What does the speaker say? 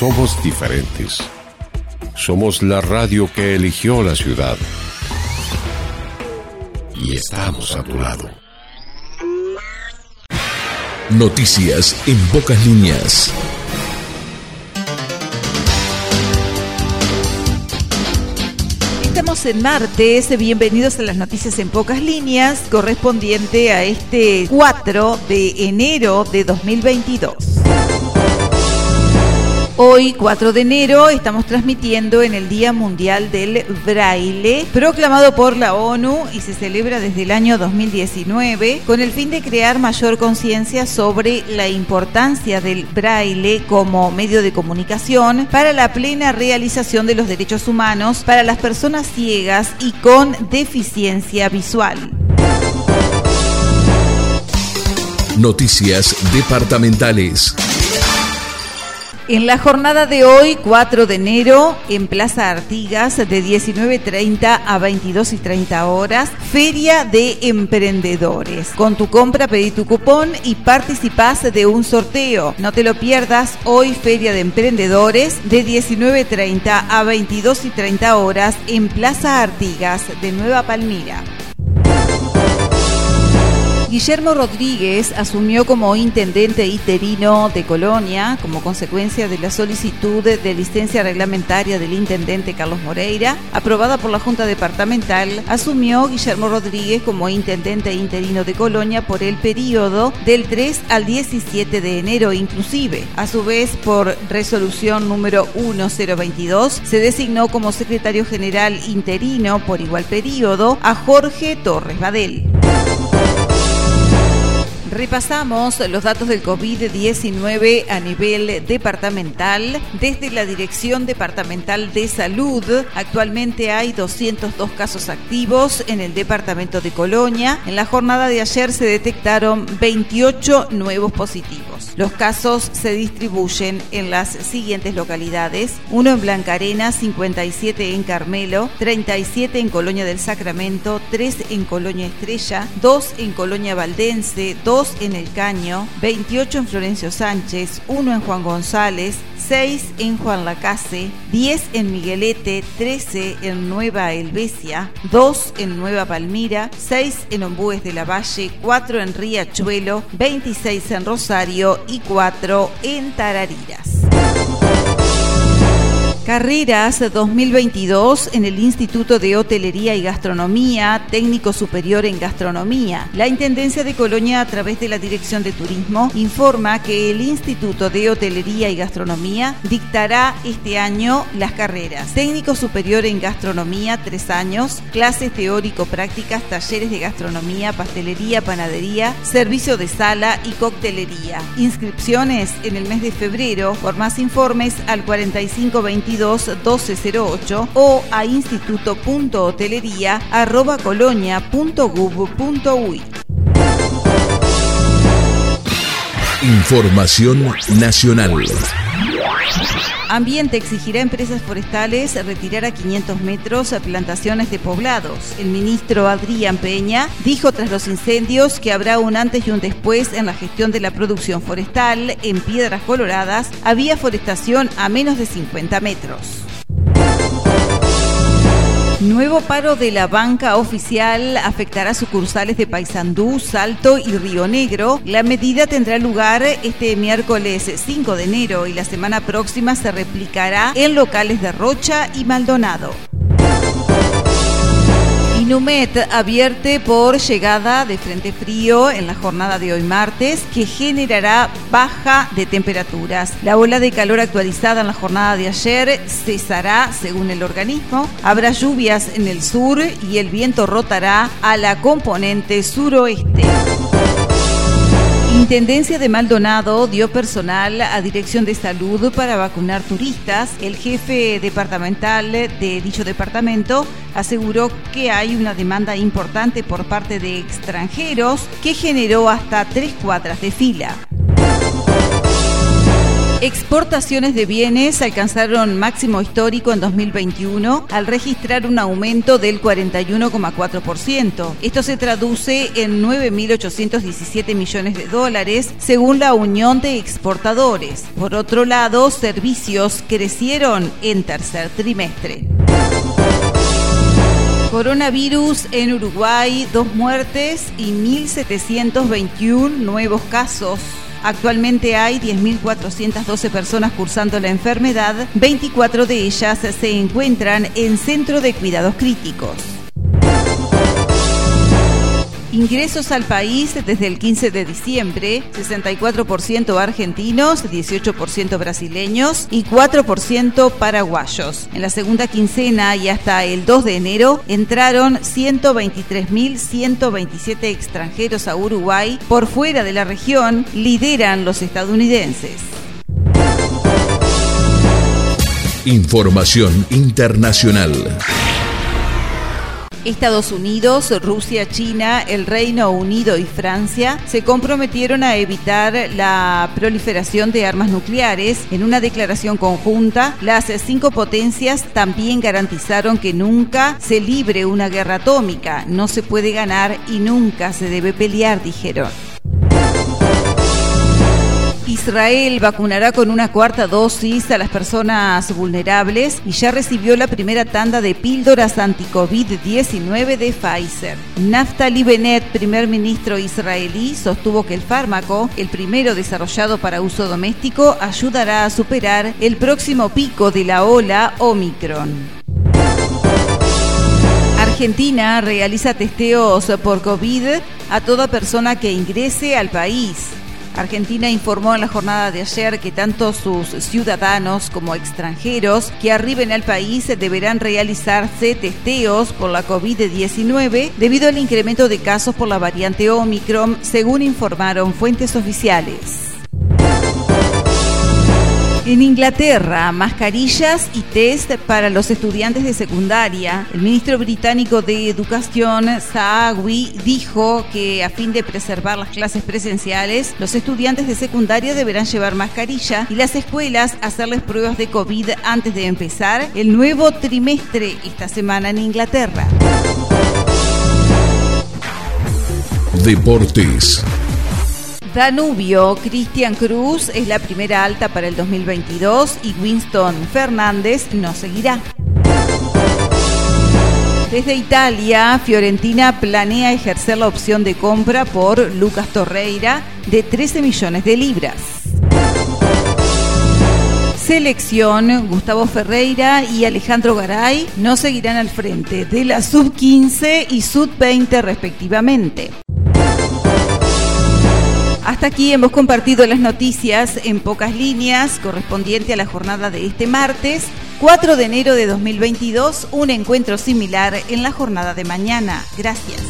somos diferentes. Somos la radio que eligió la ciudad. Y estamos a tu lado. Noticias en pocas líneas. Estamos en martes, bienvenidos a las noticias en pocas líneas, correspondiente a este 4 de enero de 2022. Hoy, 4 de enero, estamos transmitiendo en el Día Mundial del Braille, proclamado por la ONU y se celebra desde el año 2019 con el fin de crear mayor conciencia sobre la importancia del braille como medio de comunicación para la plena realización de los derechos humanos para las personas ciegas y con deficiencia visual. Noticias departamentales. En la jornada de hoy, 4 de enero, en Plaza Artigas, de 19.30 a 22.30 horas, Feria de Emprendedores. Con tu compra pedí tu cupón y participás de un sorteo. No te lo pierdas, hoy Feria de Emprendedores, de 19.30 a 22.30 horas, en Plaza Artigas, de Nueva Palmira. Guillermo Rodríguez asumió como intendente interino de Colonia como consecuencia de la solicitud de licencia reglamentaria del intendente Carlos Moreira, aprobada por la Junta Departamental. Asumió Guillermo Rodríguez como intendente interino de Colonia por el periodo del 3 al 17 de enero inclusive. A su vez, por resolución número 1022, se designó como secretario general interino por igual periodo a Jorge Torres Badel. Repasamos los datos del COVID-19 a nivel departamental. Desde la Dirección Departamental de Salud, actualmente hay 202 casos activos en el departamento de Colonia. En la jornada de ayer se detectaron 28 nuevos positivos. Los casos se distribuyen en las siguientes localidades. Uno en Blancarena, 57 en Carmelo, 37 en Colonia del Sacramento, 3 en Colonia Estrella, 2 en Colonia Valdense, 2 en El Caño, 28 en Florencio Sánchez, 1 en Juan González, 6 en Juan Lacase, 10 en Miguelete, 13 en Nueva Helvecia, 2 en Nueva Palmira, 6 en Ombúes de la Valle, 4 en Riachuelo, 26 en Rosario y 4 en Tarariras. Carreras 2022 en el Instituto de Hotelería y Gastronomía, técnico superior en gastronomía. La Intendencia de Colonia, a través de la Dirección de Turismo, informa que el Instituto de Hotelería y Gastronomía dictará este año las carreras. Técnico superior en gastronomía, tres años, clases teórico-prácticas, talleres de gastronomía, pastelería, panadería, servicio de sala y coctelería. Inscripciones en el mes de febrero. Por más informes al 4522 1208 o a instituto.hotelería.colonia.gov.uy. Información nacional. Ambiente exigirá a empresas forestales retirar a 500 metros plantaciones de poblados. El ministro Adrián Peña dijo tras los incendios que habrá un antes y un después en la gestión de la producción forestal. En Piedras Coloradas había forestación a menos de 50 metros. Nuevo paro de la banca oficial afectará sucursales de Paysandú, Salto y Río Negro. La medida tendrá lugar este miércoles 5 de enero y la semana próxima se replicará en locales de Rocha y Maldonado. Inumet advierte por llegada de frente frío en la jornada de hoy martes que generará baja de temperaturas. La ola de calor actualizada en la jornada de ayer cesará según el organismo. Habrá lluvias en el sur y el viento rotará a la componente suroeste. Intendencia de Maldonado dio personal a Dirección de Salud para vacunar turistas. El jefe departamental de dicho departamento aseguró que hay una demanda importante por parte de extranjeros que generó hasta tres cuadras de fila. Exportaciones de bienes alcanzaron máximo histórico en 2021 al registrar un aumento del 41,4%. Esto se traduce en 9.817 millones de dólares según la Unión de Exportadores. Por otro lado, servicios crecieron en tercer trimestre. Coronavirus en Uruguay, dos muertes y 1.721 nuevos casos. Actualmente hay 10.412 personas cursando la enfermedad, 24 de ellas se encuentran en centro de cuidados críticos. Ingresos al país desde el 15 de diciembre, 64% argentinos, 18% brasileños y 4% paraguayos. En la segunda quincena y hasta el 2 de enero entraron 123.127 extranjeros a Uruguay. Por fuera de la región lideran los estadounidenses. Información internacional. Estados Unidos, Rusia, China, el Reino Unido y Francia se comprometieron a evitar la proliferación de armas nucleares. En una declaración conjunta, las cinco potencias también garantizaron que nunca se libre una guerra atómica, no se puede ganar y nunca se debe pelear, dijeron. Israel vacunará con una cuarta dosis a las personas vulnerables y ya recibió la primera tanda de píldoras anti-COVID-19 de Pfizer. Naftali Bennett, primer ministro israelí, sostuvo que el fármaco, el primero desarrollado para uso doméstico, ayudará a superar el próximo pico de la ola Omicron. Argentina realiza testeos por COVID a toda persona que ingrese al país. Argentina informó en la jornada de ayer que tanto sus ciudadanos como extranjeros que arriben al país deberán realizarse testeos por la COVID-19 debido al incremento de casos por la variante Omicron, según informaron fuentes oficiales. En Inglaterra, mascarillas y test para los estudiantes de secundaria. El ministro británico de Educación, Saawi, dijo que a fin de preservar las clases presenciales, los estudiantes de secundaria deberán llevar mascarilla y las escuelas hacerles pruebas de COVID antes de empezar el nuevo trimestre esta semana en Inglaterra. Deportes. Danubio, Cristian Cruz es la primera alta para el 2022 y Winston Fernández no seguirá. Desde Italia, Fiorentina planea ejercer la opción de compra por Lucas Torreira de 13 millones de libras. Selección, Gustavo Ferreira y Alejandro Garay no seguirán al frente de la sub-15 y sub-20 respectivamente. Hasta aquí hemos compartido las noticias en pocas líneas correspondiente a la jornada de este martes, 4 de enero de 2022, un encuentro similar en la jornada de mañana. Gracias.